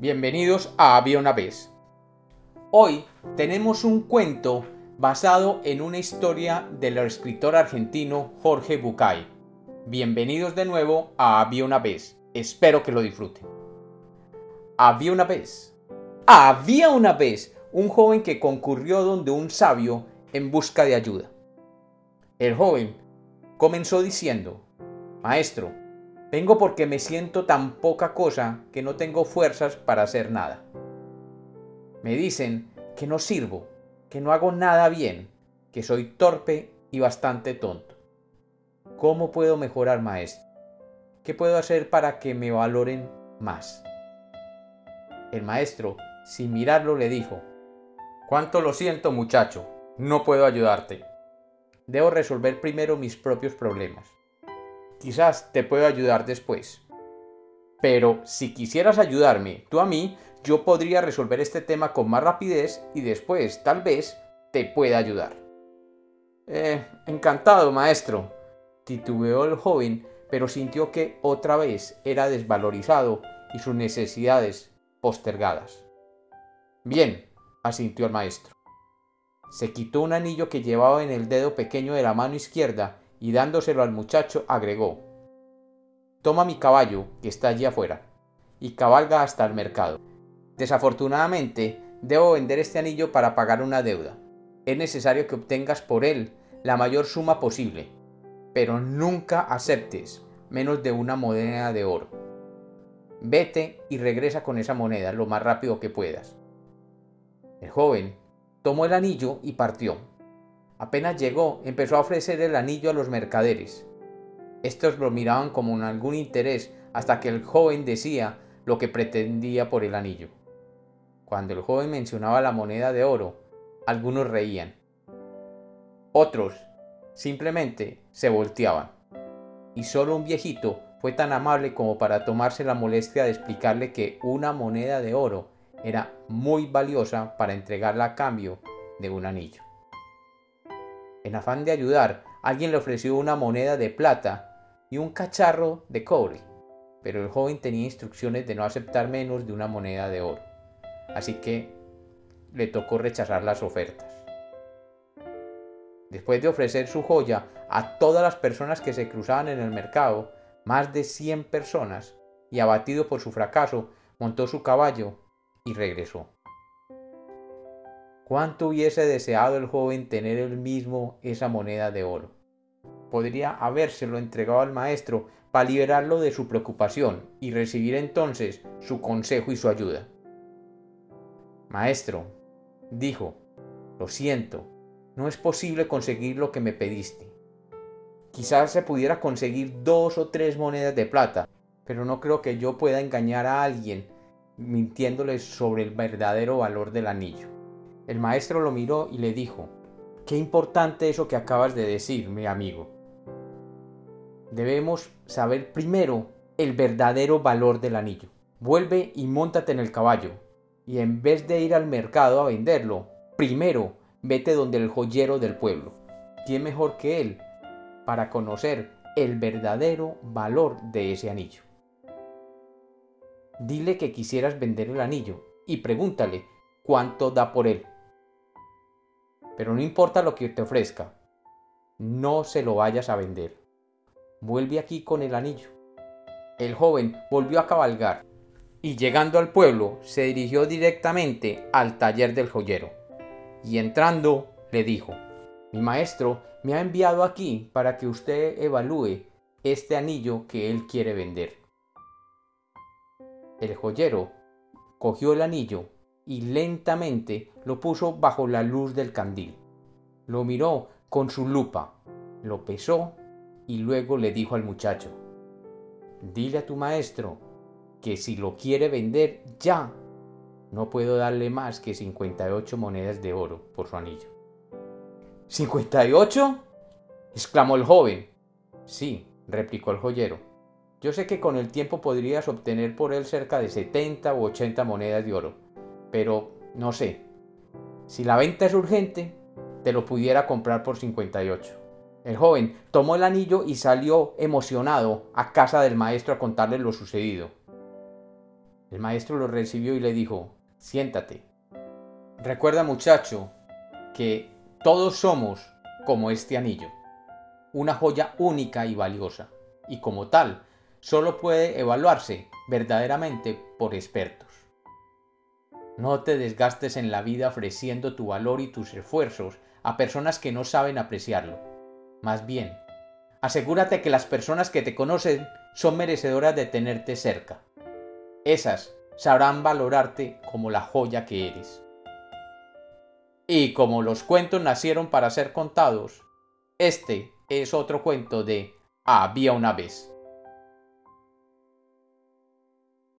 Bienvenidos a Había una vez. Hoy tenemos un cuento basado en una historia del escritor argentino Jorge Bucay. Bienvenidos de nuevo a Había una vez. Espero que lo disfruten. Había una vez. Había una vez un joven que concurrió donde un sabio en busca de ayuda. El joven comenzó diciendo, Maestro, Vengo porque me siento tan poca cosa que no tengo fuerzas para hacer nada. Me dicen que no sirvo, que no hago nada bien, que soy torpe y bastante tonto. ¿Cómo puedo mejorar, maestro? ¿Qué puedo hacer para que me valoren más? El maestro, sin mirarlo, le dijo, Cuánto lo siento, muchacho, no puedo ayudarte. Debo resolver primero mis propios problemas. Quizás te puedo ayudar después. Pero si quisieras ayudarme tú a mí, yo podría resolver este tema con más rapidez y después, tal vez, te pueda ayudar. Eh, encantado, maestro, titubeó el joven, pero sintió que otra vez era desvalorizado y sus necesidades postergadas. Bien, asintió el maestro. Se quitó un anillo que llevaba en el dedo pequeño de la mano izquierda y dándoselo al muchacho agregó Toma mi caballo, que está allí afuera, y cabalga hasta el mercado. Desafortunadamente, debo vender este anillo para pagar una deuda. Es necesario que obtengas por él la mayor suma posible, pero nunca aceptes menos de una moneda de oro. Vete y regresa con esa moneda lo más rápido que puedas. El joven tomó el anillo y partió. Apenas llegó, empezó a ofrecer el anillo a los mercaderes. Estos lo miraban como con algún interés hasta que el joven decía lo que pretendía por el anillo. Cuando el joven mencionaba la moneda de oro, algunos reían. Otros simplemente se volteaban. Y solo un viejito fue tan amable como para tomarse la molestia de explicarle que una moneda de oro era muy valiosa para entregarla a cambio de un anillo. En afán de ayudar, alguien le ofreció una moneda de plata y un cacharro de cobre, pero el joven tenía instrucciones de no aceptar menos de una moneda de oro, así que le tocó rechazar las ofertas. Después de ofrecer su joya a todas las personas que se cruzaban en el mercado, más de 100 personas, y abatido por su fracaso, montó su caballo y regresó. ¿Cuánto hubiese deseado el joven tener él mismo esa moneda de oro? Podría habérselo entregado al maestro para liberarlo de su preocupación y recibir entonces su consejo y su ayuda. Maestro, dijo, lo siento, no es posible conseguir lo que me pediste. Quizás se pudiera conseguir dos o tres monedas de plata, pero no creo que yo pueda engañar a alguien mintiéndole sobre el verdadero valor del anillo. El maestro lo miró y le dijo, Qué importante eso que acabas de decir, mi amigo. Debemos saber primero el verdadero valor del anillo. Vuelve y móntate en el caballo, y en vez de ir al mercado a venderlo, primero vete donde el joyero del pueblo. ¿Quién mejor que él para conocer el verdadero valor de ese anillo? Dile que quisieras vender el anillo y pregúntale cuánto da por él. Pero no importa lo que te ofrezca, no se lo vayas a vender. Vuelve aquí con el anillo. El joven volvió a cabalgar y llegando al pueblo se dirigió directamente al taller del joyero. Y entrando le dijo, mi maestro me ha enviado aquí para que usted evalúe este anillo que él quiere vender. El joyero cogió el anillo y lentamente lo puso bajo la luz del candil. Lo miró con su lupa, lo pesó y luego le dijo al muchacho, dile a tu maestro que si lo quiere vender ya, no puedo darle más que 58 monedas de oro por su anillo. ¿58? exclamó el joven. Sí, replicó el joyero. Yo sé que con el tiempo podrías obtener por él cerca de 70 u 80 monedas de oro, pero no sé. Si la venta es urgente, te lo pudiera comprar por 58. El joven tomó el anillo y salió emocionado a casa del maestro a contarle lo sucedido. El maestro lo recibió y le dijo, siéntate. Recuerda muchacho que todos somos como este anillo, una joya única y valiosa, y como tal, solo puede evaluarse verdaderamente por expertos. No te desgastes en la vida ofreciendo tu valor y tus esfuerzos a personas que no saben apreciarlo. Más bien, asegúrate que las personas que te conocen son merecedoras de tenerte cerca. Esas sabrán valorarte como la joya que eres. Y como los cuentos nacieron para ser contados, este es otro cuento de Había una vez.